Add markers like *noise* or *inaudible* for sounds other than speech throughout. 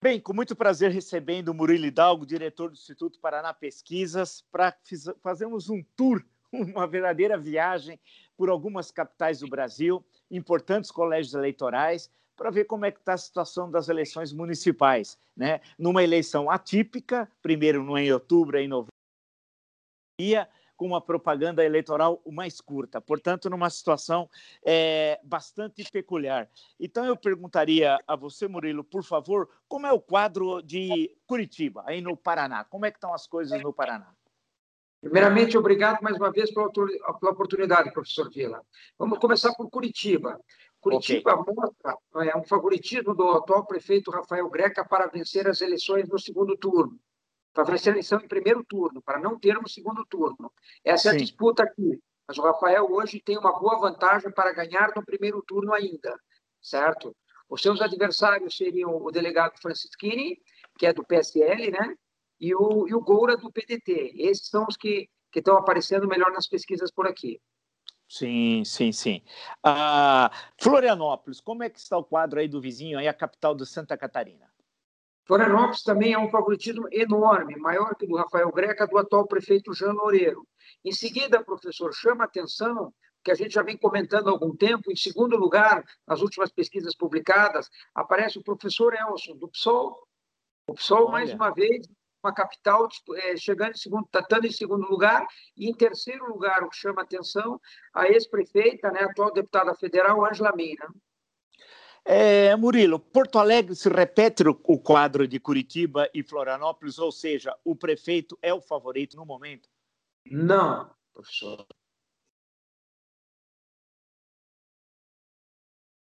Bem, com muito prazer recebendo o Murilo Hidalgo, diretor do Instituto Paraná Pesquisas, para fazermos um tour, *laughs* uma verdadeira viagem por algumas capitais do Brasil, importantes colégios eleitorais, para ver como é que está a situação das eleições municipais. Né? Numa eleição atípica, primeiro não é em outubro, é em novembro, com uma propaganda eleitoral mais curta, portanto, numa situação é, bastante peculiar. Então, eu perguntaria a você, Murilo, por favor, como é o quadro de Curitiba, aí no Paraná? Como é que estão as coisas no Paraná? Primeiramente, obrigado mais uma vez pela, pela oportunidade, professor Vila. Vamos começar por Curitiba. Curitiba okay. mostra é, um favoritismo do atual prefeito Rafael Greca para vencer as eleições no segundo turno para vencer a eleição em primeiro turno, para não termos segundo turno. Essa Sim. é a disputa aqui. Mas o Rafael hoje tem uma boa vantagem para ganhar no primeiro turno ainda, certo? Os seus adversários seriam o delegado Francisquini, que é do PSL, né? E o, e o Goura, do PDT. Esses são os que, que estão aparecendo melhor nas pesquisas por aqui. Sim, sim, sim. Ah, Florianópolis, como é que está o quadro aí do vizinho, aí a capital de Santa Catarina? Florianópolis também é um favoritismo enorme, maior que o do Rafael Greca, do atual prefeito Jean Loureiro. Em seguida, professor, chama atenção que a gente já vem comentando há algum tempo, em segundo lugar, nas últimas pesquisas publicadas, aparece o professor Elson, do PSOL. O PSOL, Olha. mais uma vez, uma capital é, chegando em segundo, tratando em segundo lugar, e em terceiro lugar, o que chama atenção, a ex-prefeita, né, atual deputada federal, Angela Meira. É, Murilo, Porto Alegre se repete o quadro de Curitiba e Florianópolis, ou seja, o prefeito é o favorito no momento? Não, professor.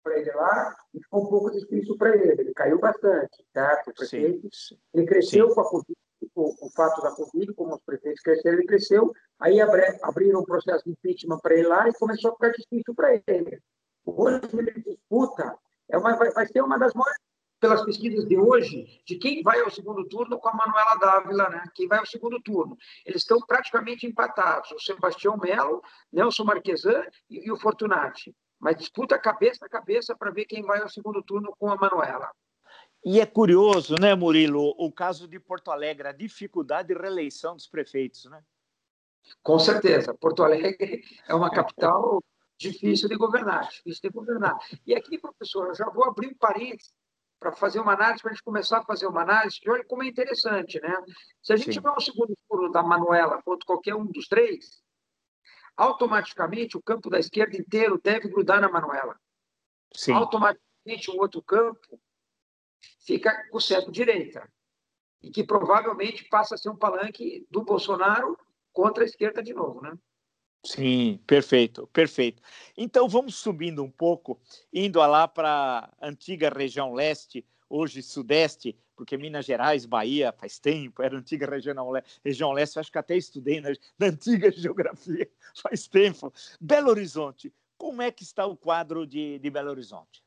Para ele lá, ficou um pouco difícil para ele. Ele caiu bastante, certo? O prefeito, sim, sim. ele cresceu sim. com a Covid, com o fato da Covid, como os prefeitos cresceram, ele cresceu. Aí abriram um processo de impeachment para ele lá e começou a ficar difícil para ele. Hoje ele disputa é uma, vai, vai ser uma das maiores, pelas pesquisas de hoje, de quem vai ao segundo turno com a Manuela Dávila, né? quem vai ao segundo turno. Eles estão praticamente empatados, o Sebastião Melo, Nelson Marquesan e, e o Fortunati. Mas disputa cabeça a cabeça para ver quem vai ao segundo turno com a Manuela. E é curioso, né, Murilo, o caso de Porto Alegre, a dificuldade de reeleição dos prefeitos, né? Com certeza. Porto Alegre é uma capital difícil de governar, difícil de governar. E aqui, professor, eu já vou abrir um parênteses para fazer uma análise, para a gente começar a fazer uma análise, que olha como é interessante, né? Se a gente Sim. tiver um segundo turno da Manuela contra qualquer um dos três, automaticamente o campo da esquerda inteiro deve grudar na Manuela. Sim. Automaticamente o outro campo fica com o centro-direita, e que provavelmente passa a ser um palanque do Bolsonaro contra a esquerda de novo, né? Sim, perfeito, perfeito. Então vamos subindo um pouco, indo lá para a antiga região leste, hoje sudeste, porque Minas Gerais, Bahia, faz tempo, era antiga região, região leste, acho que até estudei na, na antiga *laughs* geografia, faz tempo. Belo Horizonte, como é que está o quadro de, de Belo Horizonte?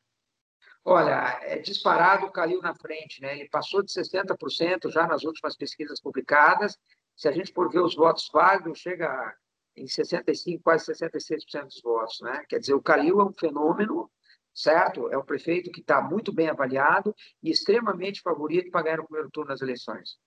Olha, é disparado caiu na frente, né? Ele passou de 60% já nas últimas pesquisas publicadas. Se a gente for ver os votos válidos, chega a em 65, quase 66% dos votos. Né? Quer dizer, o Calil é um fenômeno, certo? É um prefeito que está muito bem avaliado e extremamente favorito para ganhar o primeiro turno das eleições.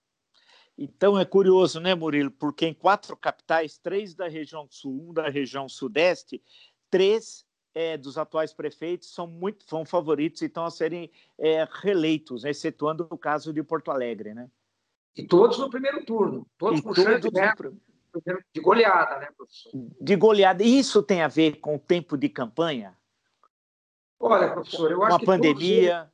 Então é curioso, né, Murilo? Porque em quatro capitais, três da região sul, um da região sudeste, três é, dos atuais prefeitos são muito são favoritos e estão a serem é, reeleitos, excetuando o caso de Porto Alegre, né? E todos no primeiro turno, todos e com todos chance de goleada, né, professor? De goleada. Isso tem a ver com o tempo de campanha? Olha, professor, eu acho uma que pandemia.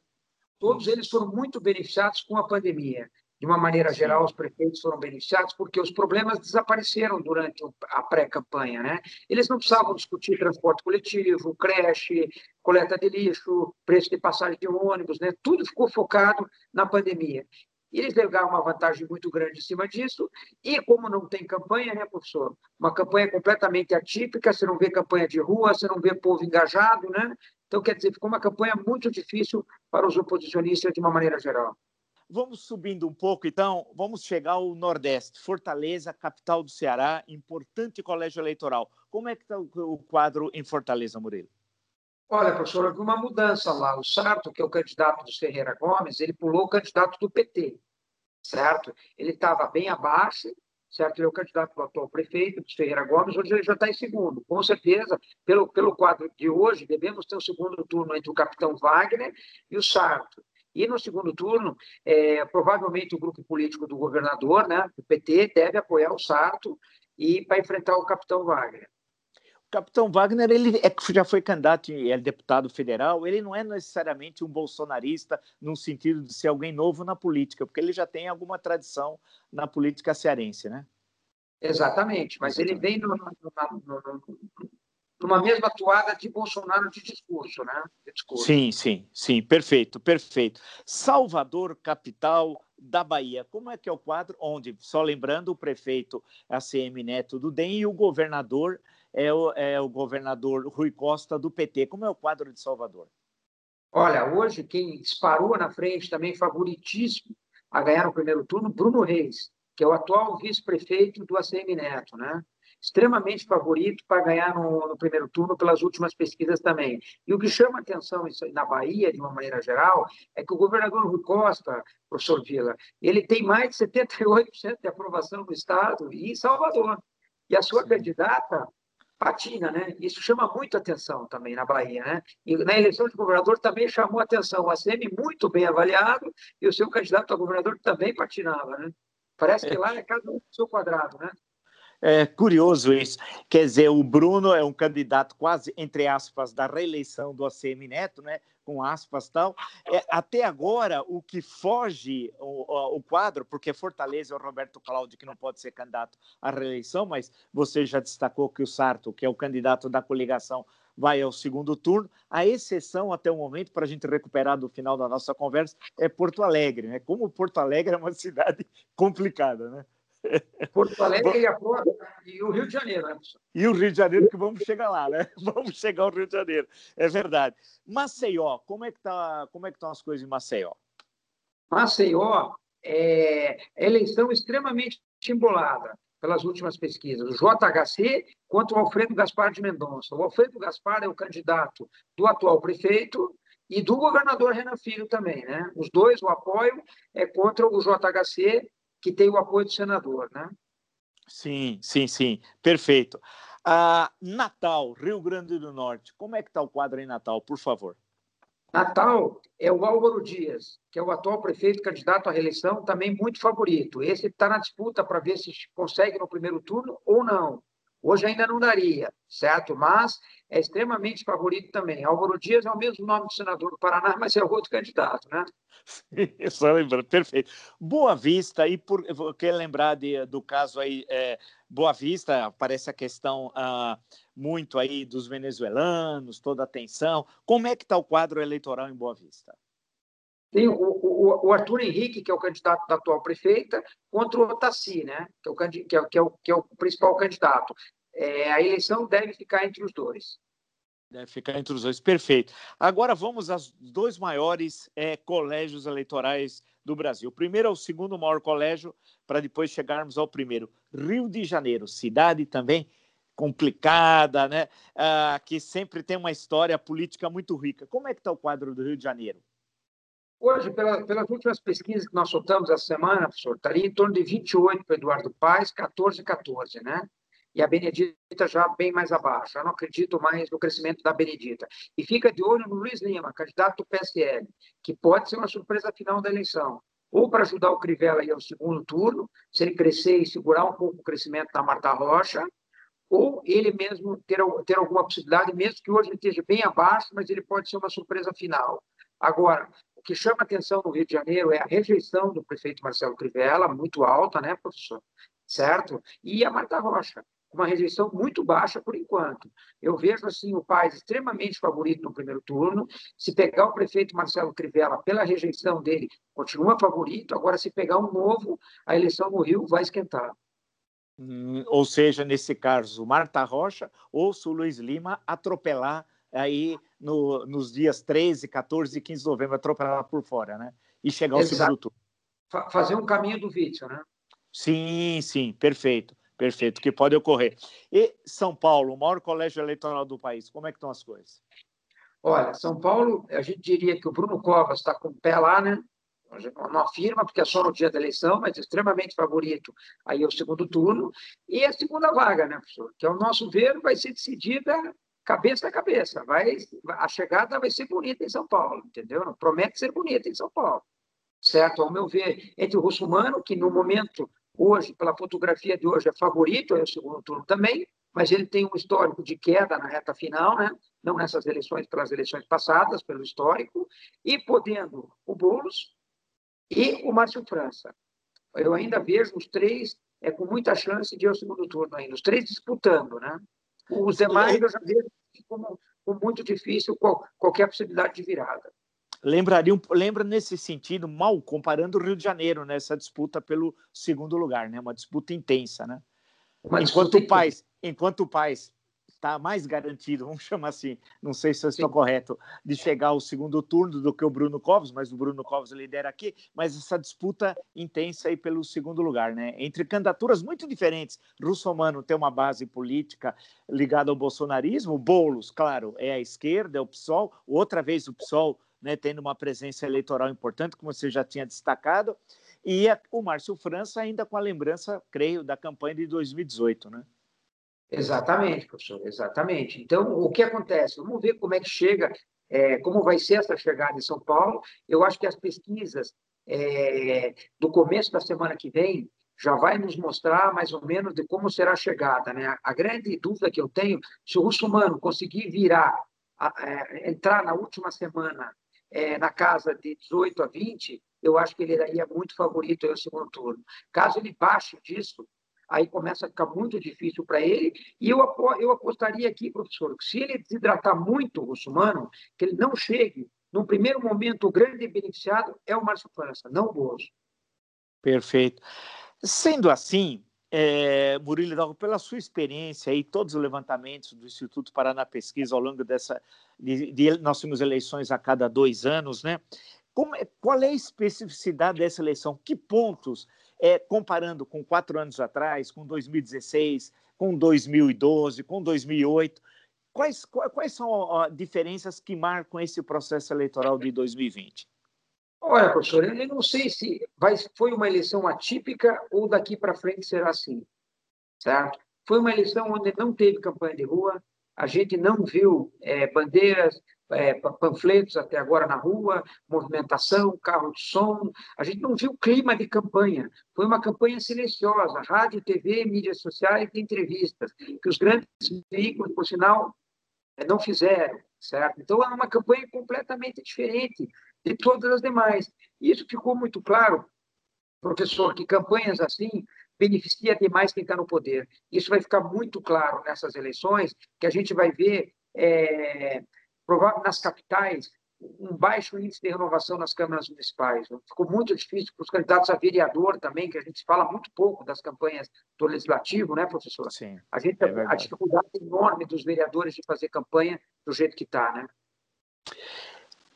Todos eles, todos eles foram muito beneficiados com a pandemia. De uma maneira Sim. geral, os prefeitos foram beneficiados porque os problemas desapareceram durante a pré-campanha, né? Eles não precisavam discutir transporte coletivo, creche, coleta de lixo, preço de passagem de ônibus, né? Tudo ficou focado na pandemia. E eles levaram uma vantagem muito grande em cima disso. E como não tem campanha, né, professor? Uma campanha completamente atípica, você não vê campanha de rua, você não vê povo engajado, né? Então, quer dizer, ficou uma campanha muito difícil para os oposicionistas de uma maneira geral. Vamos subindo um pouco, então, vamos chegar ao Nordeste, Fortaleza, capital do Ceará, importante colégio eleitoral. Como é que está o quadro em Fortaleza, Murilo? Olha, professor, houve uma mudança lá. O Sarto, que é o candidato dos Ferreira Gomes, ele pulou o candidato do PT, certo? Ele estava bem abaixo, certo? Ele é o candidato do atual prefeito, dos Ferreira Gomes, hoje ele já está em segundo. Com certeza, pelo, pelo quadro de hoje, devemos ter um segundo turno entre o capitão Wagner e o Sarto. E no segundo turno, é, provavelmente o grupo político do governador, né, o PT, deve apoiar o Sarto e para enfrentar o capitão Wagner. Capitão Wagner ele é, já foi candidato e é deputado federal. Ele não é necessariamente um bolsonarista no sentido de ser alguém novo na política, porque ele já tem alguma tradição na política cearense, né? Exatamente, mas ele vem no, no, no, numa mesma atuada de Bolsonaro de discurso, né? De discurso. Sim, sim, sim, perfeito, perfeito. Salvador, capital da Bahia, como é que é o quadro? Onde, só lembrando, o prefeito ACM Neto do DEM e o governador é o, é o governador Rui Costa do PT. Como é o quadro de Salvador? Olha, hoje quem disparou na frente também favoritíssimo a ganhar no primeiro turno, Bruno Reis, que é o atual vice-prefeito do ACM Neto, né? extremamente favorito para ganhar no, no, primeiro turno pelas últimas pesquisas também. E o que chama atenção na Bahia, de uma maneira geral, é que o governador Rui Costa, professor Vila, ele tem mais de 78% de aprovação no Estado e em Salvador. E a sua Sim. candidata patina, né? Isso chama muito atenção também na Bahia, né? E na eleição de governador também chamou atenção. O ACM muito bem avaliado e o seu candidato a governador também patinava, né? Parece que é. lá é cada um do seu quadrado, né? É curioso isso. Quer dizer, o Bruno é um candidato quase, entre aspas, da reeleição do ACM Neto, né? com aspas tal. É, até agora, o que foge o, o quadro, porque Fortaleza é o Roberto Cláudio, que não pode ser candidato à reeleição, mas você já destacou que o Sarto, que é o candidato da coligação, vai ao segundo turno. A exceção até o momento, para a gente recuperar do final da nossa conversa, é Porto Alegre. Né? Como Porto Alegre é uma *laughs* cidade complicada, né? Porto Alegre e, a e o Rio de Janeiro, né, professor? E o Rio de Janeiro, que vamos chegar lá, né? *laughs* Vamos chegar ao Rio de Janeiro, é verdade. Maceió, como é que tá, como é que estão as coisas em Maceió? Maceió é, eleição extremamente embolada pelas últimas pesquisas, o JHC contra o Alfredo Gaspar de Mendonça. O Alfredo Gaspar é o candidato do atual prefeito e do governador Renan Filho também, né? Os dois, o apoio é contra o JHC que tem o apoio do senador, né? Sim, sim, sim, perfeito. Ah, Natal, Rio Grande do Norte, como é que está o quadro em Natal, por favor? Natal é o Álvaro Dias, que é o atual prefeito candidato à reeleição, também muito favorito. Esse está na disputa para ver se consegue no primeiro turno ou não. Hoje ainda não daria, certo? Mas é extremamente favorito também. Álvaro Dias é o mesmo nome do senador do Paraná, mas é outro candidato, né? *laughs* Só lembrando, perfeito. Boa Vista, e por que lembrar de, do caso aí, é, Boa Vista, aparece a questão ah, muito aí dos venezuelanos, toda a tensão. Como é que está o quadro eleitoral em Boa Vista? Tem o, o, o, Arthur Henrique, que é o candidato da atual prefeita, contra o Otaci, né? que, é o, que, é, que, é o, que é o principal candidato. É, a eleição deve ficar entre os dois. Deve ficar entre os dois, perfeito. Agora vamos aos dois maiores é, colégios eleitorais do Brasil. O primeiro é o segundo maior colégio, para depois chegarmos ao primeiro. Rio de Janeiro, cidade também complicada, né? Ah, que sempre tem uma história política muito rica. Como é que está o quadro do Rio de Janeiro? Hoje, pela, pelas últimas pesquisas que nós soltamos essa semana, professor, estaria em torno de 28 para Eduardo Paes, 14, 14, né? E a Benedita já bem mais abaixo. Eu não acredito mais no crescimento da Benedita. E fica de olho no Luiz Lima, candidato do PSL, que pode ser uma surpresa final da eleição. Ou para ajudar o Crivella ao segundo turno, se ele crescer e segurar um pouco o crescimento da Marta Rocha, ou ele mesmo ter, ter alguma possibilidade, mesmo que hoje ele esteja bem abaixo, mas ele pode ser uma surpresa final. Agora, o que chama atenção no Rio de Janeiro é a rejeição do prefeito Marcelo Crivella, muito alta, né, professor? Certo? E a Marta Rocha, uma rejeição muito baixa por enquanto. Eu vejo assim o Paes extremamente favorito no primeiro turno. Se pegar o prefeito Marcelo Crivella pela rejeição dele, continua favorito. Agora, se pegar um novo, a eleição no Rio vai esquentar. Hum, ou seja, nesse caso, Marta Rocha ou o Luiz Lima atropelar aí no, nos dias 13, 14 e 15 de novembro, atropelar por fora, né? E chegar ao Exato. segundo turno. Fazer um caminho do vício, né? Sim, sim, perfeito, perfeito, que pode ocorrer. E São Paulo, o maior colégio eleitoral do país, como é que estão as coisas? Olha, São Paulo, a gente diria que o Bruno Covas está com o pé lá, né? Não afirma, porque é só no dia da eleição, mas extremamente favorito aí é o segundo turno. E a segunda vaga, né, professor? Que, ao nosso ver, vai ser decidida cabeça a cabeça. Vai, a chegada vai ser bonita em São Paulo, entendeu? Promete ser bonita em São Paulo. Certo? Ao meu ver, entre o Russumano, que no momento, hoje, pela fotografia de hoje, é favorito, é o segundo turno também, mas ele tem um histórico de queda na reta final, né? não nessas eleições, pelas eleições passadas, pelo histórico, e podendo o Boulos e o Márcio França. Eu ainda vejo os três é, com muita chance de ir ao segundo turno ainda, os três disputando. Né? Os demais eu já vejo como, como muito difícil qual, qualquer possibilidade de virada. Lembraria, lembra nesse sentido, mal comparando o Rio de Janeiro nessa disputa pelo segundo lugar, né? Uma disputa intensa, né? Uma enquanto o Paz, enquanto o Paz está mais garantido, vamos chamar assim, não sei se eu estou Sim. correto, de chegar ao segundo turno do que o Bruno Covas, mas o Bruno Covas lidera aqui, mas essa disputa intensa aí pelo segundo lugar, né? Entre candidaturas muito diferentes. Russomano tem uma base política ligada ao bolsonarismo, Boulos, claro, é a esquerda, é o PSOL, outra vez o PSOL né, tendo uma presença eleitoral importante, como você já tinha destacado, e o Márcio França ainda com a lembrança, creio, da campanha de 2018, né? Exatamente, professor, exatamente. Então, o que acontece? Vamos ver como é que chega, é, como vai ser essa chegada em São Paulo. Eu acho que as pesquisas é, do começo da semana que vem já vai nos mostrar mais ou menos de como será a chegada. Né? A grande dúvida que eu tenho, se o russomano conseguir virar, é, entrar na última semana é, na casa de 18 a 20, eu acho que ele daria muito favorito ao segundo turno. Caso ele baixe disso, aí começa a ficar muito difícil para ele. E eu, eu apostaria aqui, professor, que se ele desidratar muito o russomano, que ele não chegue, no primeiro momento, o grande beneficiado é o Márcio França, não o Bozo. Perfeito. Sendo assim, é, Murilo Hidalgo, pela sua experiência e todos os levantamentos do Instituto Paraná Pesquisa ao longo dessa. De, de, nós temos eleições a cada dois anos, né? Como é, qual é a especificidade dessa eleição? Que pontos é, comparando com quatro anos atrás, com 2016, com 2012, com 2008, quais, quais são as diferenças que marcam esse processo eleitoral de 2020? Olha, professor, eu não sei se vai, foi uma eleição atípica ou daqui para frente será assim, certo? Foi uma eleição onde não teve campanha de rua, a gente não viu é, bandeiras, é, panfletos até agora na rua, movimentação, carro de som. A gente não viu clima de campanha. Foi uma campanha silenciosa, rádio, TV, mídias sociais entrevistas, que os grandes veículos, por sinal, é, não fizeram, certo? Então, é uma campanha completamente diferente de todas as demais. Isso ficou muito claro, professor, que campanhas assim beneficia demais quem está no poder. Isso vai ficar muito claro nessas eleições, que a gente vai ver é, nas capitais, um baixo índice de renovação nas câmaras municipais. Ficou muito difícil para os candidatos a vereador também, que a gente fala muito pouco das campanhas do legislativo, né, professor? Sim. A gente é a dificuldade enorme dos vereadores de fazer campanha do jeito que está, né?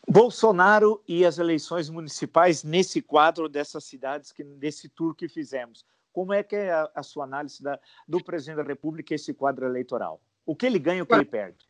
Bolsonaro e as eleições municipais nesse quadro dessas cidades, que nesse tour que fizemos. Como é que é a, a sua análise da, do presidente da República esse quadro eleitoral? O que ele ganha e o que ele perde?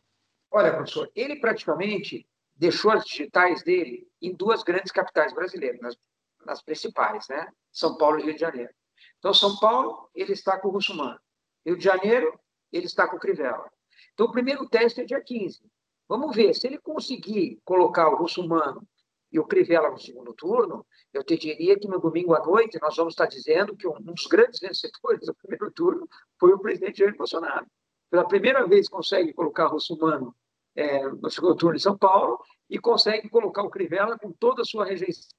Olha, professor, ele praticamente deixou as digitais dele em duas grandes capitais brasileiras, nas, nas principais, né? São Paulo e Rio de Janeiro. Então, São Paulo, ele está com o Russumano. Rio de Janeiro, ele está com o Crivella. Então, o primeiro teste é dia 15. Vamos ver, se ele conseguir colocar o Russumano e o Crivella no segundo turno, eu te diria que no domingo à noite nós vamos estar dizendo que um dos grandes vencedores do *laughs* primeiro turno foi o presidente Jair Bolsonaro pela primeira vez consegue colocar Russumano é, no segundo turno em São Paulo e consegue colocar o Crivella com toda a sua rejeição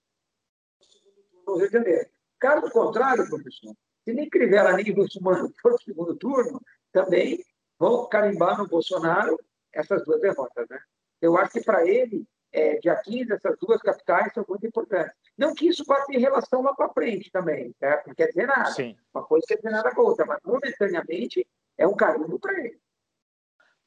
no Rio de Janeiro. Caso contrário, professor, se nem Crivella nem Russumano *laughs* for o segundo turno, também vão carimbar no Bolsonaro essas duas derrotas. Né? Eu acho que para ele, é, dia 15, essas duas capitais são muito importantes. Não que isso vá ter relação lá para frente também, certo? não quer dizer nada. Sim. Uma coisa quer dizer nada com a outra, mas momentaneamente é um carinho para ele.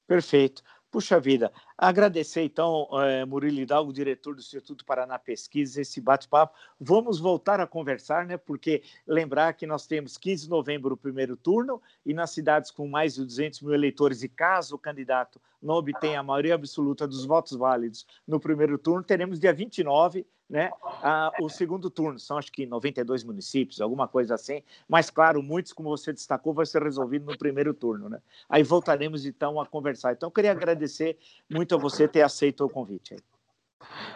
Perfeito. Puxa vida, agradecer então, é, Murilo Hidalgo, diretor do Instituto Paraná Pesquisa, esse bate-papo. Vamos voltar a conversar, né? Porque lembrar que nós temos 15 de novembro o primeiro turno e nas cidades com mais de 200 mil eleitores, e caso o candidato não obtém a maioria absoluta dos votos válidos no primeiro turno, teremos dia 29 né, a, o segundo turno. São acho que 92 municípios, alguma coisa assim. Mas, claro, muitos, como você destacou, vai ser resolvido no primeiro turno. Né? Aí voltaremos então a conversar. Então, eu queria agradecer muito a você ter aceito o convite. Aí.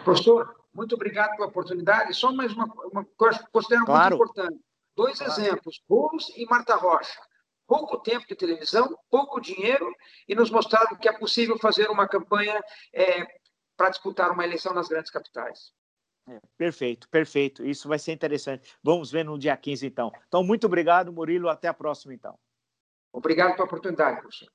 Professor, muito obrigado pela oportunidade. Só mais uma, uma coisa que considero claro. muito importante. Dois claro. exemplos, Boulos e Marta Rocha. Pouco tempo de televisão, pouco dinheiro, e nos mostraram que é possível fazer uma campanha é, para disputar uma eleição nas grandes capitais. Perfeito, perfeito. Isso vai ser interessante. Vamos ver no dia 15, então. Então, muito obrigado, Murilo. Até a próxima, então. Obrigado pela oportunidade, professor.